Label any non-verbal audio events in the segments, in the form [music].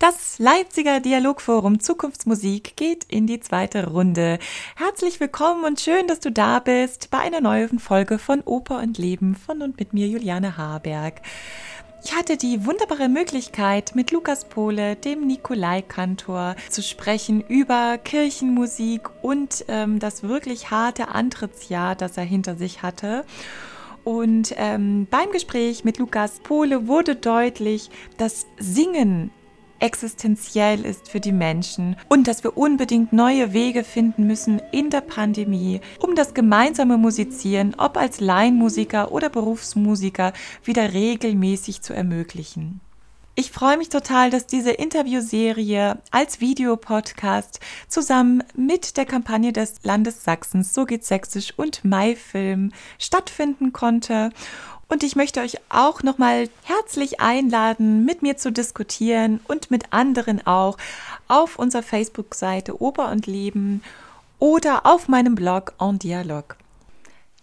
Das Leipziger Dialogforum Zukunftsmusik geht in die zweite Runde. Herzlich willkommen und schön, dass du da bist bei einer neuen Folge von Oper und Leben von und mit mir Juliane Haberg. Ich hatte die wunderbare Möglichkeit, mit Lukas Pohle, dem Nikolai-Kantor, zu sprechen über Kirchenmusik und ähm, das wirklich harte Antrittsjahr, das er hinter sich hatte. Und ähm, beim Gespräch mit Lukas Pohle wurde deutlich, dass Singen existenziell ist für die Menschen und dass wir unbedingt neue Wege finden müssen in der Pandemie, um das gemeinsame Musizieren, ob als Laienmusiker oder Berufsmusiker, wieder regelmäßig zu ermöglichen. Ich freue mich total, dass diese Interviewserie als Videopodcast zusammen mit der Kampagne des Landes Sachsens So geht Sächsisch und Maifilm stattfinden konnte. Und ich möchte euch auch nochmal herzlich einladen, mit mir zu diskutieren und mit anderen auch auf unserer Facebook-Seite Oper und Leben oder auf meinem Blog En Dialog.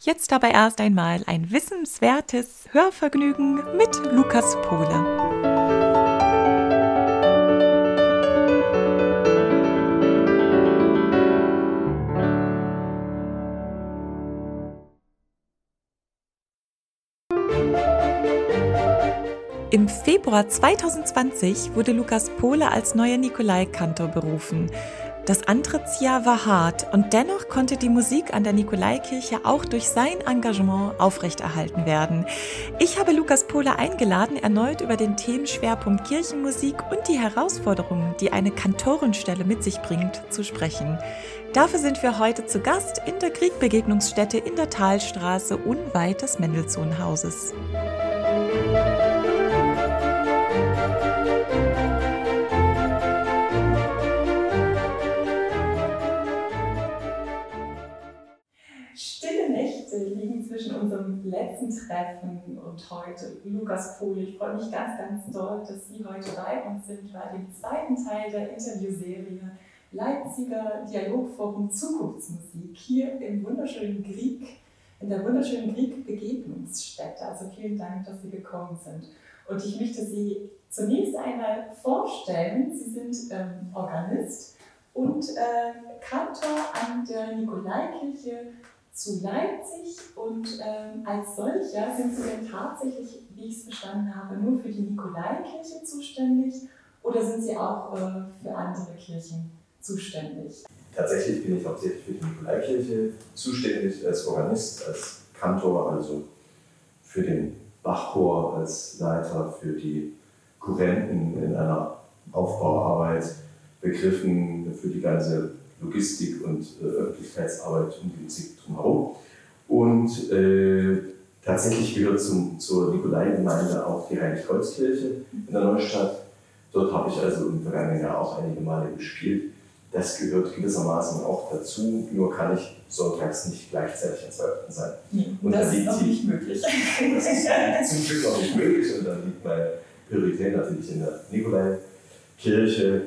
Jetzt aber erst einmal ein wissenswertes Hörvergnügen mit Lukas Pohle. Im Februar 2020 wurde Lukas Pohle als neuer Nikolaikantor berufen. Das Antrittsjahr war hart und dennoch konnte die Musik an der Nikolaikirche auch durch sein Engagement aufrechterhalten werden. Ich habe Lukas Pohle eingeladen, erneut über den Themenschwerpunkt Kirchenmusik und die Herausforderungen, die eine Kantorenstelle mit sich bringt, zu sprechen. Dafür sind wir heute zu Gast in der Kriegbegegnungsstätte in der Talstraße unweit des Mendelssohnhauses. unserem letzten Treffen und heute Lukas Pohl. Ich freue mich ganz, ganz doll, dass Sie heute bei uns sind bei dem zweiten Teil der Interviewserie Leipziger Dialogforum Zukunftsmusik hier im wunderschönen Grieg, in der wunderschönen Grieg-Begegnungsstätte. Also vielen Dank, dass Sie gekommen sind. Und ich möchte Sie zunächst einmal vorstellen. Sie sind ähm, Organist und äh, Kantor an der Nikolaikirche zu Leipzig und ähm, als solcher sind Sie denn tatsächlich, wie ich es verstanden habe, nur für die Nikolaikirche zuständig oder sind Sie auch äh, für andere Kirchen zuständig? Tatsächlich bin ich hauptsächlich für die Nikolaikirche zuständig als Organist, als Kantor, also für den Bachchor als Leiter, für die Kurrenten in einer Aufbauarbeit begriffen, für die ganze Logistik und äh, Öffentlichkeitsarbeit um die Musik drumherum. Und äh, tatsächlich gehört zum, zur Nikolai-Gemeinde auch die Heiligkreuzkirche in der Neustadt. Dort habe ich also im vergangenen Jahr auch einige Male gespielt. Das gehört gewissermaßen auch dazu, nur kann ich sonntags nicht gleichzeitig als Häuptling sein. Und das ist noch nicht möglich. Das ist zum Glück auch nicht möglich und dann liegt meine Priorität natürlich in der Nikolaikirche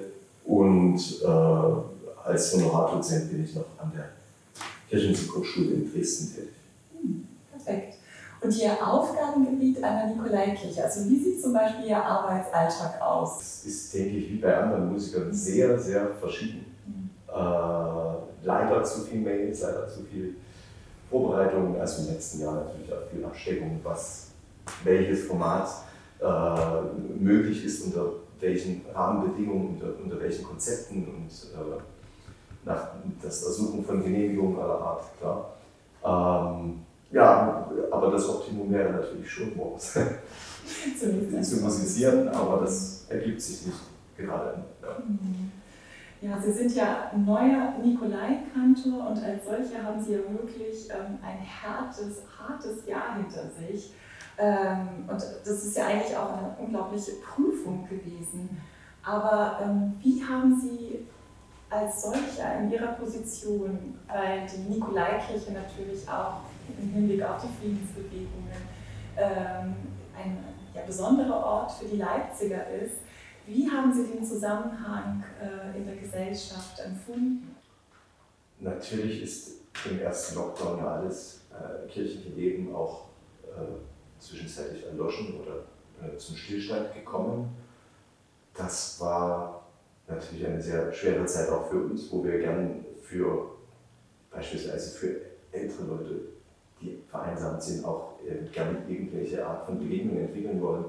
und äh, als Honoratdozent bin ich noch an der Kirchenmusikhochschule in Dresden tätig. Hm, perfekt. Und Ihr Aufgabengebiet an der Nikolaikirche, also wie sieht zum Beispiel Ihr Arbeitsalltag aus? Es ist, denke ich, wie bei anderen Musikern sehr, sehr verschieden. Mhm. Äh, leider zu viel Mails, leider zu viel Vorbereitung, also im letzten Jahr natürlich auch viel Absteckung, was welches Format äh, möglich ist, unter welchen Rahmenbedingungen, unter, unter welchen Konzepten und äh, nach das Ersuchen von Genehmigungen aller Art, klar. Ähm, ja, aber das Optimum wäre natürlich schon morgens [laughs] zu musizieren, aber das ergibt sich nicht gerade. Ja. Mhm. Ja, Sie sind ja neuer Nikolai-Kantor und als solcher haben Sie ja wirklich ähm, ein hartes, hartes Jahr hinter sich. Ähm, und das ist ja eigentlich auch eine unglaubliche Prüfung gewesen. Aber ähm, wie haben Sie als solcher in ihrer Position, weil die Nikolaikirche natürlich auch im Hinblick auf die Friedensbewegungen ähm, ein ja, besonderer Ort für die Leipziger ist, wie haben Sie den Zusammenhang äh, in der Gesellschaft empfunden? Natürlich ist im ersten Lockdown ja alles äh, kirchliche Leben auch äh, zwischenzeitlich erloschen oder äh, zum Stillstand gekommen. das war natürlich eine sehr schwere Zeit auch für uns, wo wir gern für beispielsweise für ältere Leute, die vereinsamt sind, auch äh, gerne irgendwelche Art von Begegnung entwickeln wollen.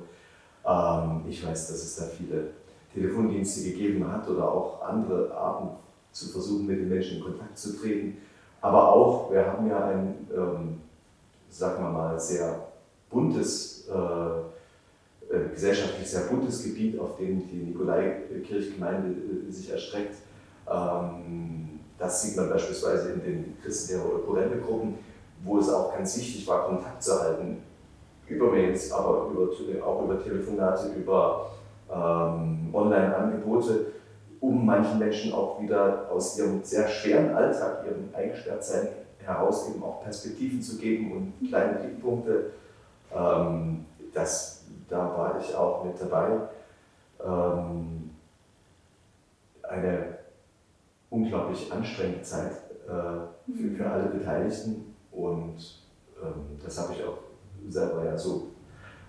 Ähm, ich weiß, dass es da viele Telefondienste gegeben hat oder auch andere Arten zu versuchen, mit den Menschen in Kontakt zu treten. Aber auch, wir haben ja ein, ähm, sagen wir mal, sehr buntes, äh, gesellschaftlich sehr buntes Gebiet, auf dem die Nikolaikirchgemeinde äh, sich erstreckt. Ähm, das sieht man beispielsweise in den Christen der Kurrente-Gruppen, wo es auch ganz wichtig war, Kontakt zu halten, über Mails, aber über, auch über Telefonate, über ähm, Online-Angebote, um manchen Menschen auch wieder aus ihrem sehr schweren Alltag, ihrem Eingesperrtsein heraus eben auch Perspektiven zu geben und kleine Blickpunkte. Ähm, das, da war ich auch mit dabei. Ähm, eine unglaublich anstrengende Zeit äh, für, für, alle Beteiligten und ähm, das habe ich auch selber ja so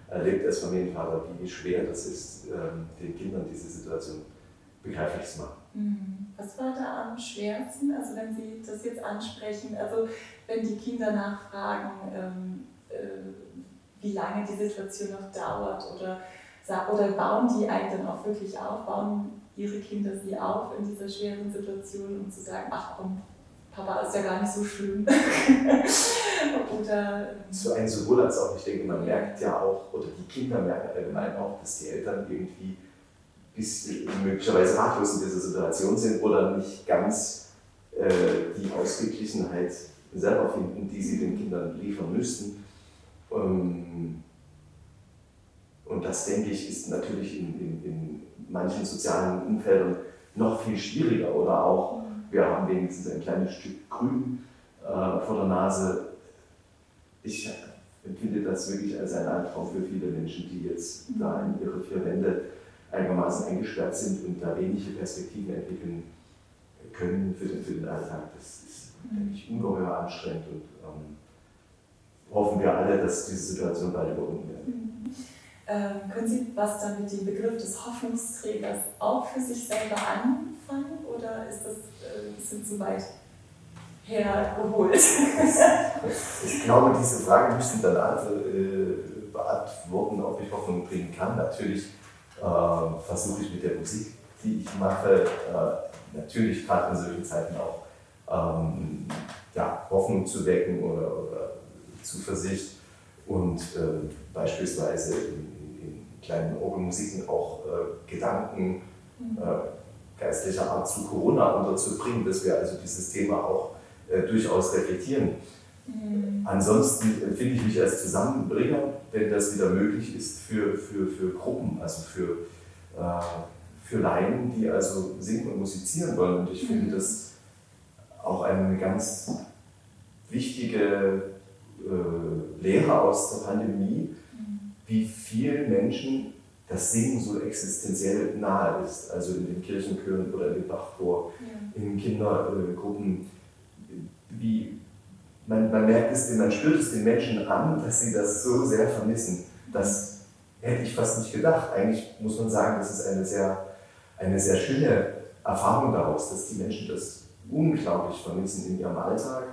erlebt als Familienvater, wie schwer das ist, ähm, den Kindern diese Situation begreiflich zu machen. Mhm. Was war da am schwersten, also wenn Sie das jetzt ansprechen, also wenn die Kinder nachfragen, ähm, äh, wie lange die Situation noch dauert oder, oder bauen die einen dann auch wirklich auf, bauen ihre Kinder sie auf in dieser schweren Situation, um zu sagen, ach komm, Papa ist ja gar nicht so schlimm. [laughs] oder, so ein sowohl als auch, ich denke, man merkt ja auch, oder die Kinder merken allgemein auch, dass die Eltern irgendwie bis möglicherweise ratlos in dieser Situation sind oder nicht ganz äh, die Ausgeglichenheit selber finden, die sie den Kindern liefern müssten. Ähm, und das, denke ich, ist natürlich in, in, in manchen sozialen Umfeldern noch viel schwieriger. Oder auch, wir haben wenigstens ein kleines Stück Grün äh, vor der Nase. Ich empfinde das wirklich als ein Albtraum für viele Menschen, die jetzt da in ihre vier Wände einigermaßen eingesperrt sind und da wenige Perspektiven entwickeln können für den, für den Alltag. Das ist, denke ich, ungeheuer anstrengend und ähm, hoffen wir alle, dass diese Situation bald überwunden wird. Mhm. Ähm, können Sie was dann mit dem Begriff des Hoffnungsträgers auch für sich selber anfangen oder ist das äh, ein bisschen zu weit hergeholt? [laughs] ich glaube, diese Frage müssen dann andere äh, beantworten, ob ich Hoffnung bringen kann. Natürlich äh, versuche ich mit der Musik, die ich mache, äh, natürlich gerade in solchen Zeiten auch ähm, ja, Hoffnung zu wecken oder, oder Zuversicht und äh, beispielsweise in, in, kleinen Orgelmusiken auch äh, Gedanken mhm. äh, geistlicher Art zu Corona unterzubringen, dass wir also dieses Thema auch äh, durchaus reflektieren. Mhm. Ansonsten empfinde ich mich als Zusammenbringer, wenn das wieder möglich ist für, für, für Gruppen, also für, äh, für Laien, die also singen und musizieren wollen. Und ich finde mhm. das auch eine ganz wichtige äh, Lehre aus der Pandemie, mhm. wie vielen Menschen das Singen so existenziell nahe ist, also in den Kirchenchören oder in den Bachchor, ja. in Kindergruppen, wie man, man merkt es, man spürt es den Menschen an, dass sie das so sehr vermissen. Das hätte ich fast nicht gedacht. Eigentlich muss man sagen, das ist eine sehr, eine sehr schöne Erfahrung daraus, dass die Menschen das unglaublich vermissen in ihrem Alltag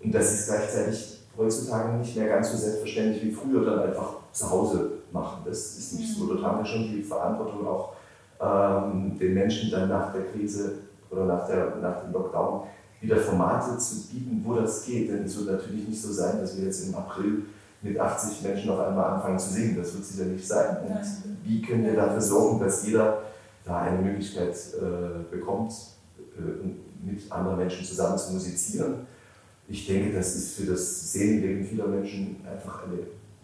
und dass sie es gleichzeitig heutzutage nicht mehr ganz so selbstverständlich wie früher dann einfach zu Hause machen. Das ist nicht so. Dort haben wir schon die Verantwortung auch ähm, den Menschen dann nach der Krise oder nach, der, nach dem Lockdown wieder Formate zu bieten, wo das geht. Denn es wird natürlich nicht so sein, dass wir jetzt im April mit 80 Menschen auf einmal anfangen zu singen. Das wird sicher nicht sein. Und wie können wir dafür sorgen, dass jeder da eine Möglichkeit äh, bekommt, äh, mit anderen Menschen zusammen zu musizieren? Ich denke, das ist für das Seelenleben vieler Menschen einfach eine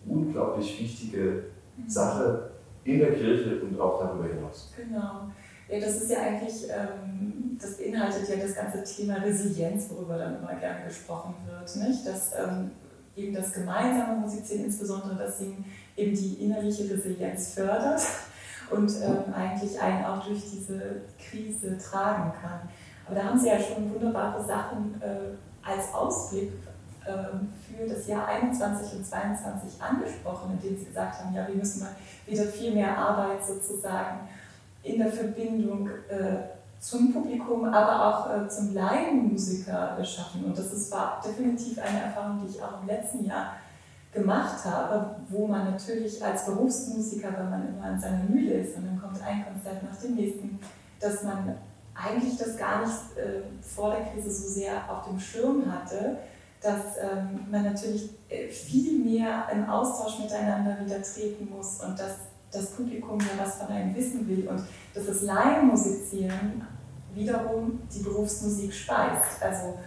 unglaublich wichtige mhm. Sache in der Kirche und auch darüber hinaus. Genau. Ja, das ist ja eigentlich, ähm, das beinhaltet ja das ganze Thema Resilienz, worüber dann immer gerne gesprochen wird. Nicht? Dass ähm, eben das gemeinsame Musizieren, insbesondere das Singen, eben die innerliche Resilienz fördert [laughs] und ähm, eigentlich einen auch durch diese Krise tragen kann. Aber da haben Sie ja schon wunderbare Sachen äh, als Ausblick äh, für das Jahr 21 und 22 angesprochen, indem Sie gesagt haben, ja, wir müssen mal wieder viel mehr Arbeit sozusagen in der Verbindung äh, zum Publikum, aber auch äh, zum Laienmusiker schaffen. Und das ist, war definitiv eine Erfahrung, die ich auch im letzten Jahr gemacht habe, wo man natürlich als Berufsmusiker, wenn man immer an seiner Mühle ist und dann kommt ein Konzert nach dem nächsten, dass man eigentlich das gar nicht äh, vor der Krise so sehr auf dem Schirm hatte, dass ähm, man natürlich äh, viel mehr im Austausch miteinander wieder treten muss und dass das Publikum ja was von einem wissen will und dass das Laienmusizieren wiederum die Berufsmusik speist. Also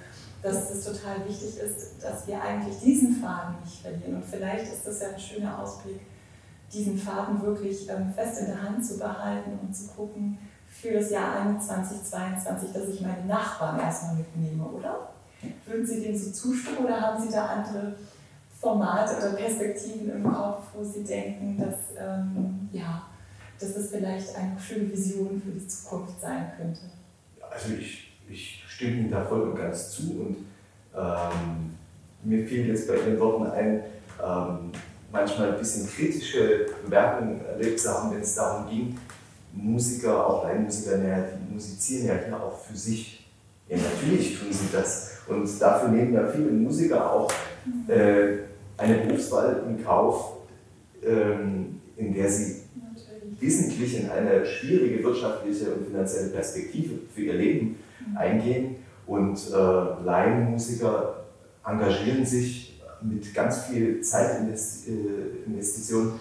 dass es total wichtig ist, dass wir eigentlich diesen Faden nicht verlieren. Und vielleicht ist das ja ein schöner Ausblick, diesen Faden wirklich ähm, fest in der Hand zu behalten und zu gucken für das Jahr 2022, dass ich meine Nachbarn erstmal mitnehme, oder? Würden Sie dem so zustimmen oder haben Sie da andere Formate oder Perspektiven im Kopf, wo Sie denken, dass, ähm, ja, dass das vielleicht eine schöne Vision für die Zukunft sein könnte? Also ich, ich stimme Ihnen da voll und ganz zu und ähm, mir fiel jetzt bei Ihren Worten ein, ähm, manchmal ein bisschen kritische Bemerkungen erlebt zu haben, wenn es darum ging, Musiker, auch Laienmusiker, die musizieren ja hier auch für sich. Ja, natürlich tun sie das. Und dafür nehmen ja viele Musiker auch äh, eine Berufswahl in Kauf, ähm, in der sie natürlich. wissentlich in eine schwierige wirtschaftliche und finanzielle Perspektive für ihr Leben mhm. eingehen. Und äh, Laienmusiker engagieren sich mit ganz viel Zeitinvestition.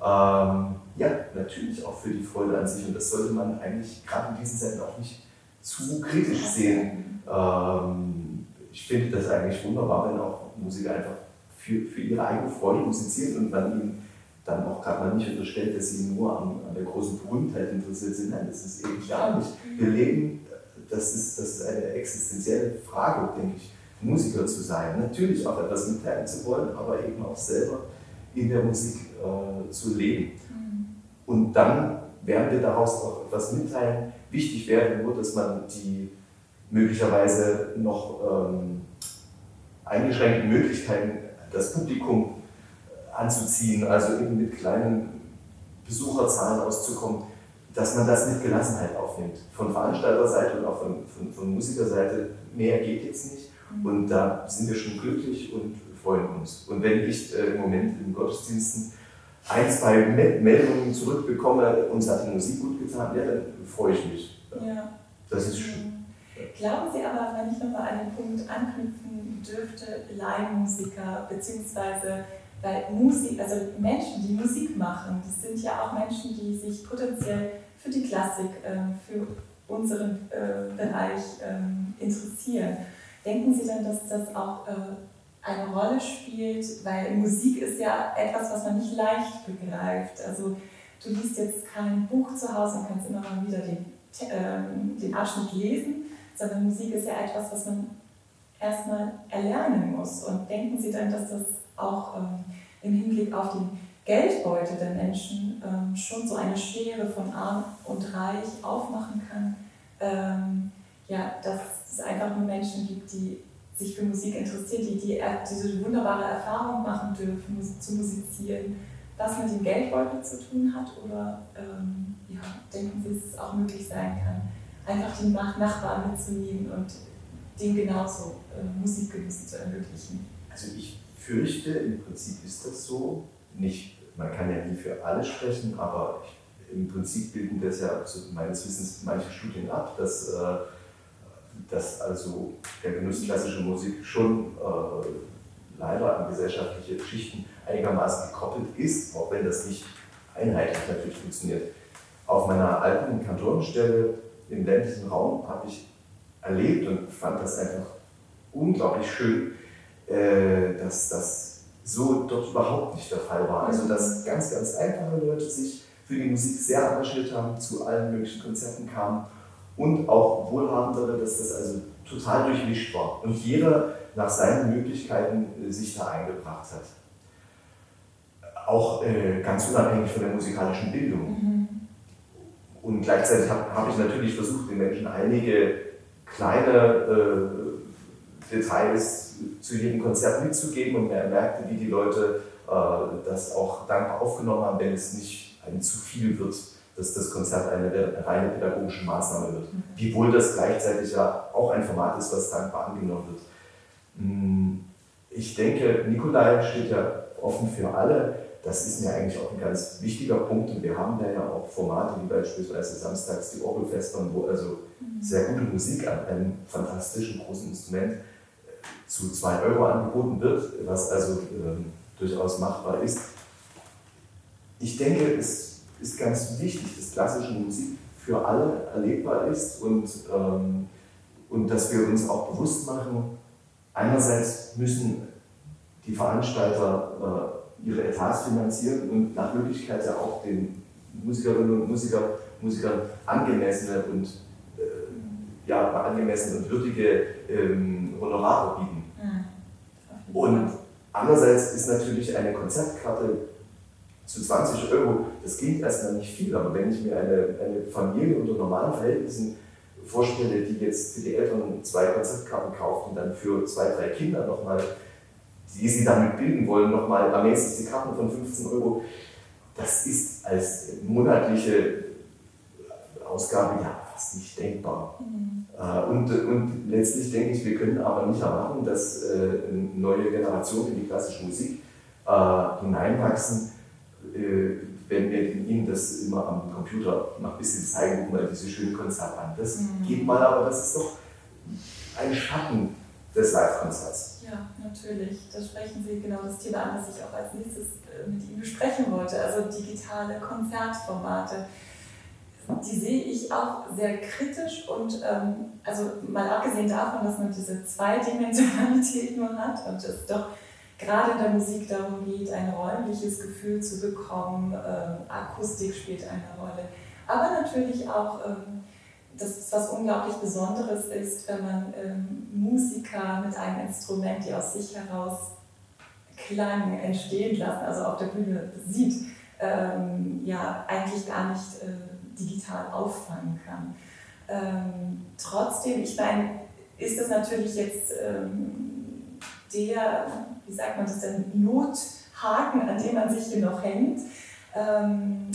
Ähm, ja, natürlich auch für die Freude an sich. Und das sollte man eigentlich gerade in diesen Zeiten auch nicht zu kritisch sehen. Ähm, ich finde das eigentlich wunderbar, wenn auch Musiker einfach für, für ihre eigene Freude musizieren und man ihnen dann auch gerade mal nicht unterstellt, dass sie nur an, an der großen Berühmtheit interessiert sind. Nein, das ist eben gar nicht. Wir leben, das ist, das ist eine existenzielle Frage, denke ich, Musiker zu sein. Natürlich auch etwas mitteilen zu wollen, aber eben auch selber in der Musik äh, zu leben. Mhm. Und dann werden wir daraus auch etwas mitteilen. Wichtig wäre nur, dass man die möglicherweise noch ähm, eingeschränkten Möglichkeiten, das Publikum anzuziehen, also eben mit kleinen Besucherzahlen auszukommen, dass man das mit Gelassenheit aufnimmt. Von Veranstalterseite und auch von, von, von Musikerseite. Mehr geht jetzt nicht. Mhm. Und da sind wir schon glücklich und freuen uns. Und wenn ich äh, im Moment in Gottesdiensten ein, zwei Meldungen zurückbekomme, uns hat die Musik gut getan, ja, dann freue ich mich. Ja. Das ist schön. Glauben Sie aber, wenn ich nochmal an den Punkt anknüpfen dürfte, Laienmusiker, beziehungsweise weil Musik, also Menschen, die Musik machen, das sind ja auch Menschen, die sich potenziell für die Klassik, ähm, für unseren äh, Bereich ähm, interessieren. Denken Sie dann, dass das auch äh, eine Rolle spielt, weil Musik ist ja etwas, was man nicht leicht begreift. Also du liest jetzt kein Buch zu Hause und kannst immer mal wieder den, äh, den Abschnitt lesen, sondern Musik ist ja etwas, was man erstmal erlernen muss. Und denken Sie dann, dass das auch ähm, im Hinblick auf den Geldbeutel der Menschen ähm, schon so eine Schere von arm und reich aufmachen kann? Ähm, ja, dass es einfach nur Menschen gibt, die sich für Musik interessieren, die, die diese wunderbare Erfahrung machen dürfen, zu musizieren, was mit dem Geldbeutel zu tun hat? Oder ähm, ja, denken Sie, dass es auch möglich sein kann, einfach den Nachbarn mitzunehmen und den genauso äh, Musikgenuss zu ermöglichen? Also ich fürchte, im Prinzip ist das so. Nicht, man kann ja nie für alle sprechen, aber ich, im Prinzip bilden das ja also meines Wissens manche Studien ab, dass äh, dass also der Genuss klassischer Musik schon äh, leider an gesellschaftliche Schichten einigermaßen gekoppelt ist, auch wenn das nicht einheitlich natürlich funktioniert. Auf meiner alten Kantonenstelle im ländlichen Raum habe ich erlebt und fand das einfach unglaublich schön, äh, dass das so dort überhaupt nicht der Fall war. Also dass ganz, ganz einfache Leute sich für die Musik sehr engagiert haben, zu allen möglichen Konzerten kamen und auch Wohlhabendere, dass das also total durchmischt war und jeder nach seinen Möglichkeiten äh, sich da eingebracht hat. Auch äh, ganz unabhängig von der musikalischen Bildung. Mhm. Und gleichzeitig habe hab ich natürlich versucht, den Menschen einige kleine äh, Details zu jedem Konzert mitzugeben und er merkte, wie die Leute äh, das auch dankbar aufgenommen haben, wenn es nicht einem zu viel wird dass das Konzert eine reine pädagogische Maßnahme wird. Wiewohl das gleichzeitig ja auch ein Format ist, was dankbar angenommen wird. Hm, ich denke, Nikolai steht ja offen für alle. Das ist mir eigentlich auch ein ganz wichtiger Punkt. Und wir haben da ja auch Formate wie beispielsweise samstags die Orgelfestern, wo also sehr gute Musik an einem fantastischen großen Instrument äh, zu 2 Euro angeboten wird, was also äh, durchaus machbar ist. Ich denke, es ist ganz wichtig, dass klassische Musik für alle erlebbar ist und, ähm, und dass wir uns auch bewusst machen, einerseits müssen die Veranstalter äh, ihre Etats finanzieren und nach Möglichkeit ja auch den Musikerinnen und Musiker, Musikern angemessene und äh, ja, angemessene und würdige ähm, Honorare bieten. Mhm. Und andererseits ist natürlich eine Konzertkarte zu 20 Euro, das klingt erstmal nicht viel, aber wenn ich mir eine, eine Familie unter normalen Verhältnissen vorstelle, die jetzt für die Eltern zwei Konzertkarten kauft und dann für zwei, drei Kinder nochmal, die sie damit bilden wollen, nochmal ermäßigt die Karten von 15 Euro, das ist als monatliche Ausgabe ja fast nicht denkbar. Mhm. Äh, und, und letztlich denke ich, wir können aber nicht erwarten, dass äh, neue Generationen in die klassische Musik äh, hineinwachsen, wenn wir ihnen das immer am Computer noch ein bisschen zeigen, guck mal diese schönen Konzerte an. Das mhm. geht mal, aber das ist doch ein Schatten des Live-Konzerts. Ja, natürlich. Da sprechen Sie genau das Thema an, das ich auch als nächstes äh, mit Ihnen besprechen wollte. Also digitale Konzertformate. Die sehe ich auch sehr kritisch und ähm, also mal abgesehen davon, dass man diese Zweidimensionalität nur hat und es doch gerade in der Musik darum geht, ein räumliches Gefühl zu bekommen. Ähm, Akustik spielt eine Rolle. Aber natürlich auch, ähm, das, was unglaublich Besonderes ist, wenn man ähm, Musiker mit einem Instrument, die aus sich heraus Klang entstehen lassen, also auf der Bühne sieht, ähm, ja, eigentlich gar nicht äh, digital auffangen kann. Ähm, trotzdem, ich meine, ist das natürlich jetzt ähm, der wie sagt man das denn, Nothaken, an dem man sich hier noch hängt. Ähm,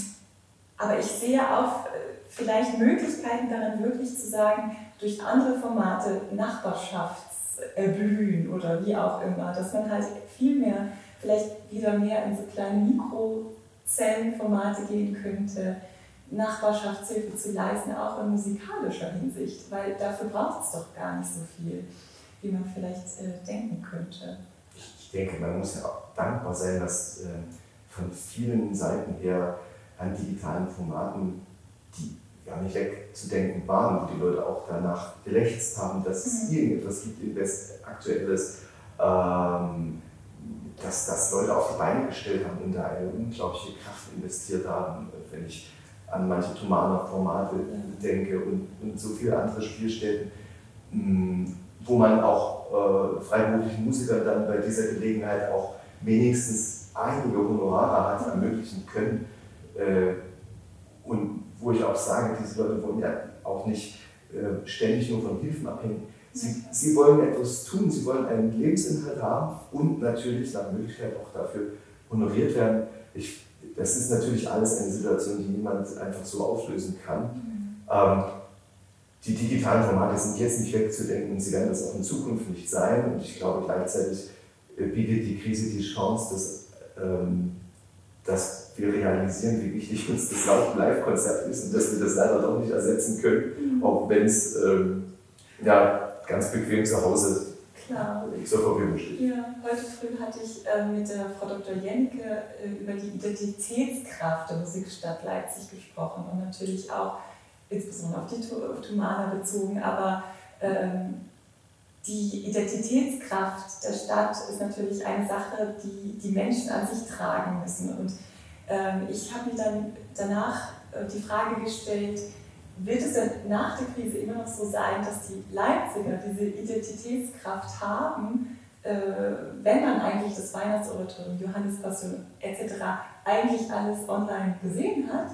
aber ich sehe auch äh, vielleicht Möglichkeiten darin, wirklich zu sagen, durch andere Formate Nachbarschaftserblühen oder wie auch immer, dass man halt viel mehr, vielleicht wieder mehr in so kleine Mikrozellenformate gehen könnte, Nachbarschaftshilfe zu leisten, auch in musikalischer Hinsicht, weil dafür braucht es doch gar nicht so viel, wie man vielleicht äh, denken könnte denke, man muss ja auch dankbar sein, dass äh, von vielen Seiten her an digitalen Formaten, die gar nicht wegzudenken waren, wo die Leute auch danach gelächzt haben, dass es mhm. irgendetwas gibt, Invest aktuelles, ähm, dass das Leute auf die Beine gestellt haben und da eine unglaubliche Kraft investiert haben, wenn ich an manche Thumana-Formate mhm. denke und, und so viele andere Spielstätten. Wo man auch äh, freiberuflichen Musikern dann bei dieser Gelegenheit auch wenigstens einige Honorare hat ermöglichen können. Äh, und wo ich auch sage, diese Leute wollen ja auch nicht äh, ständig nur von Hilfen abhängen. Sie, sie wollen etwas tun, sie wollen einen Lebensinhalt haben und natürlich nach Möglichkeit auch dafür honoriert werden. Ich, das ist natürlich alles eine Situation, die niemand einfach so auflösen kann. Mhm. Ähm, die digitalen Formate sind jetzt nicht wegzudenken und sie werden das auch in Zukunft nicht sein. Und ich glaube, gleichzeitig äh, bietet die Krise die Chance, dass, ähm, dass wir realisieren, wie wichtig uns das Live-Konzert ist und dass wir das leider doch nicht ersetzen können, mhm. auch wenn es ähm, ja, ganz bequem zu Hause Klar. zur Verfügung steht. Ja, heute früh hatte ich äh, mit der Frau Dr. Jennecke äh, über die Identitätskraft der Musikstadt Leipzig gesprochen und natürlich auch insbesondere auf die Tumana bezogen, aber ähm, die Identitätskraft der Stadt ist natürlich eine Sache, die die Menschen an sich tragen müssen. Und ähm, ich habe mir dann danach äh, die Frage gestellt, wird es denn nach der Krise immer noch so sein, dass die Leipziger diese Identitätskraft haben, äh, wenn man eigentlich das Weihnachtsoratorium, Johannespassion etc. eigentlich alles online gesehen hat?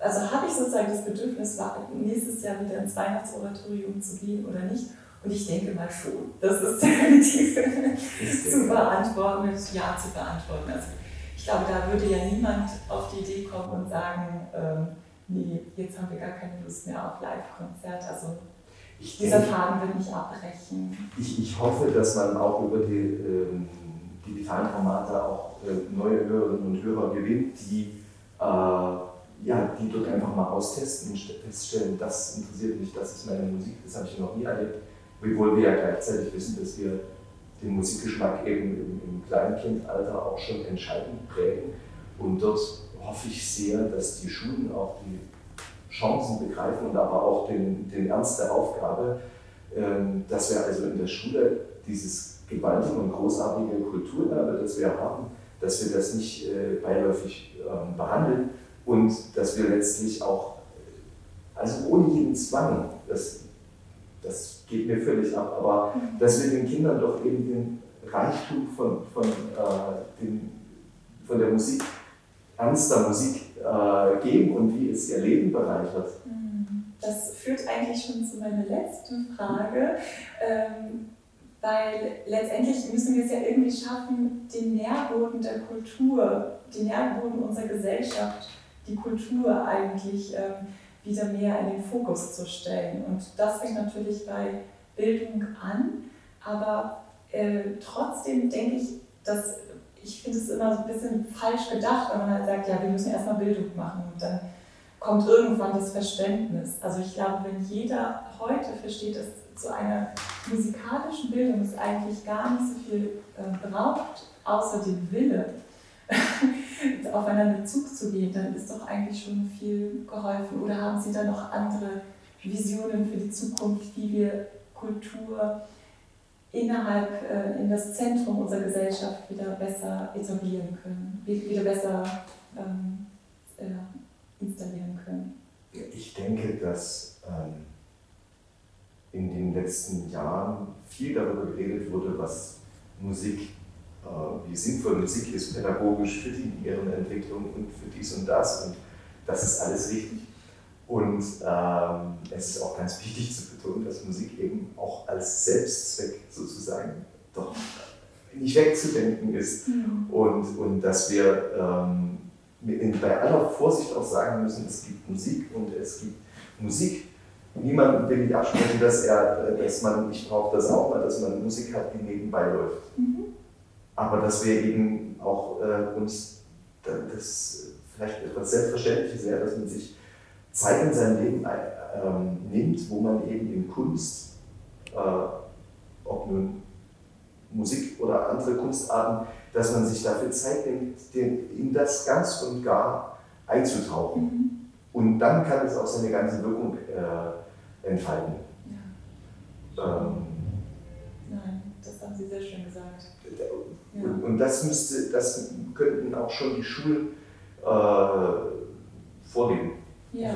Also habe ich sozusagen das Bedürfnis, nächstes Jahr wieder ins Weihnachtsoratorium zu gehen oder nicht? Und ich denke mal schon. Das ist [laughs] definitiv zu beantworten, mit Ja zu beantworten. Also ich glaube, da würde ja niemand auf die Idee kommen und sagen, ähm, nee, jetzt haben wir gar keine Lust mehr auf Live-Konzert. Also ich dieser denke, Faden wird nicht abbrechen. Ich, ich hoffe, dass man auch über die ähm, digitalen Formate auch äh, neue Hörerinnen und Hörer gewinnt, die, äh, ja, die dort einfach mal austesten und feststellen, das interessiert mich, das ist meine Musik, das habe ich noch nie erlebt. Wiewohl wir ja gleichzeitig wissen, dass wir den Musikgeschmack eben im, im Kleinkindalter auch schon entscheidend prägen. Und dort hoffe ich sehr, dass die Schulen auch die Chancen begreifen und aber auch den, den Ernst der Aufgabe, ähm, dass wir also in der Schule dieses gewaltige und großartige Kulturerbe, das wir haben, dass wir das nicht äh, beiläufig ähm, behandeln und dass wir letztlich auch, also ohne jeden Zwang, das, das geht mir völlig ab, aber mhm. dass wir den Kindern doch eben den Reichtum von, von, äh, den, von der Musik, ernster Musik äh, geben und wie es ihr Leben bereichert. Mhm. Das führt eigentlich schon zu meiner letzten Frage, ähm, weil letztendlich müssen wir es ja irgendwie schaffen, den Nährboden der Kultur, den Nährboden unserer Gesellschaft, die Kultur eigentlich ähm, wieder mehr in den Fokus zu stellen. Und das fängt natürlich bei Bildung an, aber äh, trotzdem denke ich, dass ich finde es immer so ein bisschen falsch gedacht, wenn man halt sagt, ja, wir müssen erstmal Bildung machen und dann kommt irgendwann das Verständnis. Also ich glaube, wenn jeder heute versteht, dass zu einer musikalischen Bildung es eigentlich gar nicht so viel äh, braucht, außer den Wille, [laughs] aufeinander Zug zu gehen, dann ist doch eigentlich schon viel geholfen. Oder haben Sie da noch andere Visionen für die Zukunft, wie wir Kultur innerhalb, äh, in das Zentrum unserer Gesellschaft wieder besser etablieren können, wieder besser ähm, äh, installieren können? Ich denke, dass ähm, in den letzten Jahren viel darüber geredet wurde, was Musik, wie sinnvoll Musik ist, pädagogisch für die Entwicklung und für dies und das. Und das ist alles richtig. Und ähm, es ist auch ganz wichtig zu betonen, dass Musik eben auch als Selbstzweck sozusagen doch nicht wegzudenken ist. Mhm. Und, und dass wir ähm, bei aller Vorsicht auch sagen müssen, es gibt Musik und es gibt Musik. Niemand will ich absprechen, dass, er, dass man, ich brauche das auch mal, dass man Musik hat, die nebenbei läuft. Mhm. Aber dass wir eben auch äh, uns das vielleicht etwas Selbstverständliches wäre, dass man sich Zeit in seinem Leben ähm, nimmt, wo man eben in Kunst, äh, ob nun Musik oder andere Kunstarten, dass man sich dafür Zeit nimmt, den, in das ganz und gar einzutauchen. Mhm. Und dann kann es auch seine ganze Wirkung äh, entfalten. Ja. Ähm, Nein, das haben Sie sehr schön gesagt. Und, ja. und das, müsste, das könnten auch schon die Schulen äh, vorleben. Ja.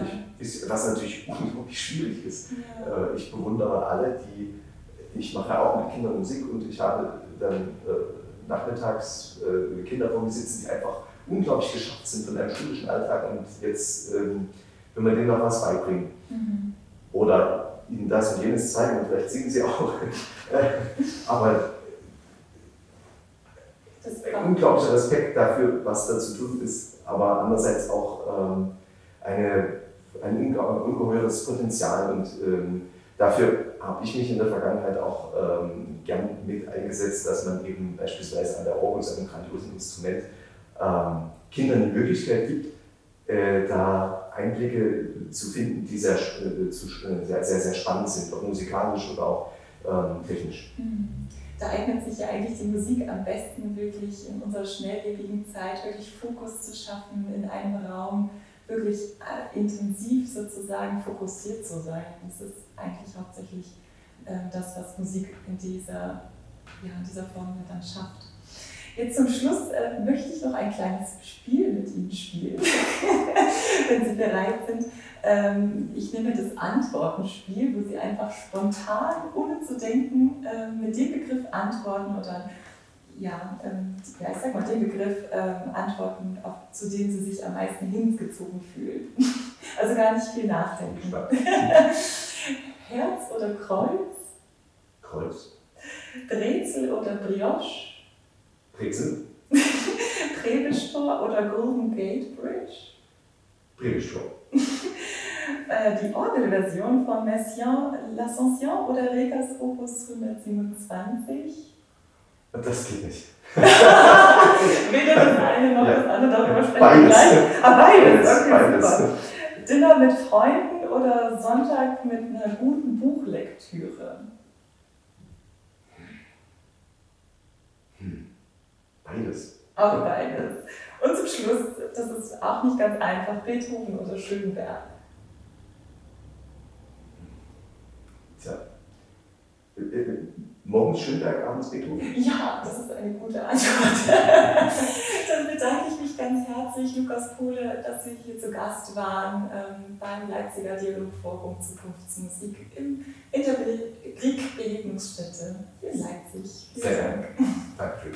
was natürlich [laughs] unglaublich schwierig ist. Ja. Äh, ich bewundere alle, die, ich mache auch mit Kindern Musik und ich habe dann äh, nachmittags äh, Kinder vor mir sitzen, die einfach unglaublich geschafft sind von einem schulischen Alltag und jetzt, ähm, wenn man denen noch was beibringt mhm. oder ihnen das und jenes zeigen und vielleicht singen sie auch, [laughs] aber ein unglaublicher Respekt dafür, was da zu tun ist, aber andererseits auch ähm, eine, ein ungeheures Potenzial und ähm, dafür habe ich mich in der Vergangenheit auch ähm, gern mit eingesetzt, dass man eben beispielsweise an der Orgel, einem grandiosen Instrument, ähm, Kindern die Möglichkeit gibt, äh, da Einblicke zu finden, die sehr, äh, zu, äh, sehr, sehr, sehr, spannend sind, auch musikalisch oder auch ähm, technisch. Mhm. Da eignet sich ja eigentlich die Musik am besten wirklich in unserer schnelllebigen Zeit, wirklich Fokus zu schaffen in einem Raum, wirklich äh, intensiv sozusagen fokussiert zu sein. Das ist eigentlich hauptsächlich äh, das, was Musik in dieser, ja, in dieser Form dann schafft. Jetzt zum Schluss äh, möchte ich noch ein kleines Spiel mit Ihnen spielen, [laughs] wenn Sie bereit sind. Ähm, ich nehme das Antwortenspiel, wo Sie einfach spontan, ohne zu denken, äh, mit dem Begriff antworten oder ja, ähm, ja, ich sag mal den Begriff ähm, antworten, auf, zu dem sie sich am meisten hingezogen fühlen. [laughs] also gar nicht viel nachdenken. [laughs] Herz oder Kreuz? Kreuz. Brezel oder Brioche? [laughs] Brezel. Trebeltor oder Golden Gate Bridge? Predigtsturm. [laughs] Äh, die Orgelversion von Messiaen L'Ascension oder Regas Opus 127? Das geht nicht. [laughs] Weder das eine noch ja. das andere, darüber sprechen wir gleich. Ah, beides, okay, beides. super. Dinner mit Freunden oder Sonntag mit einer guten Buchlektüre? Beides. Auch beides. Und zum Schluss, das ist auch nicht ganz einfach, Beethoven oder Schönberg. Tja. Äh, äh, morgens Schönberg, abends Beethoven? Ja, das ist eine gute Antwort. [laughs] Dann bedanke ich mich ganz herzlich, Lukas Pohle, dass Sie hier zu Gast waren ähm, beim Leipziger Dialogforum Zukunftsmusik im Interkrieg Begegnungsstätte in Leipzig. Vielen Sehr Dank. [laughs] Danke.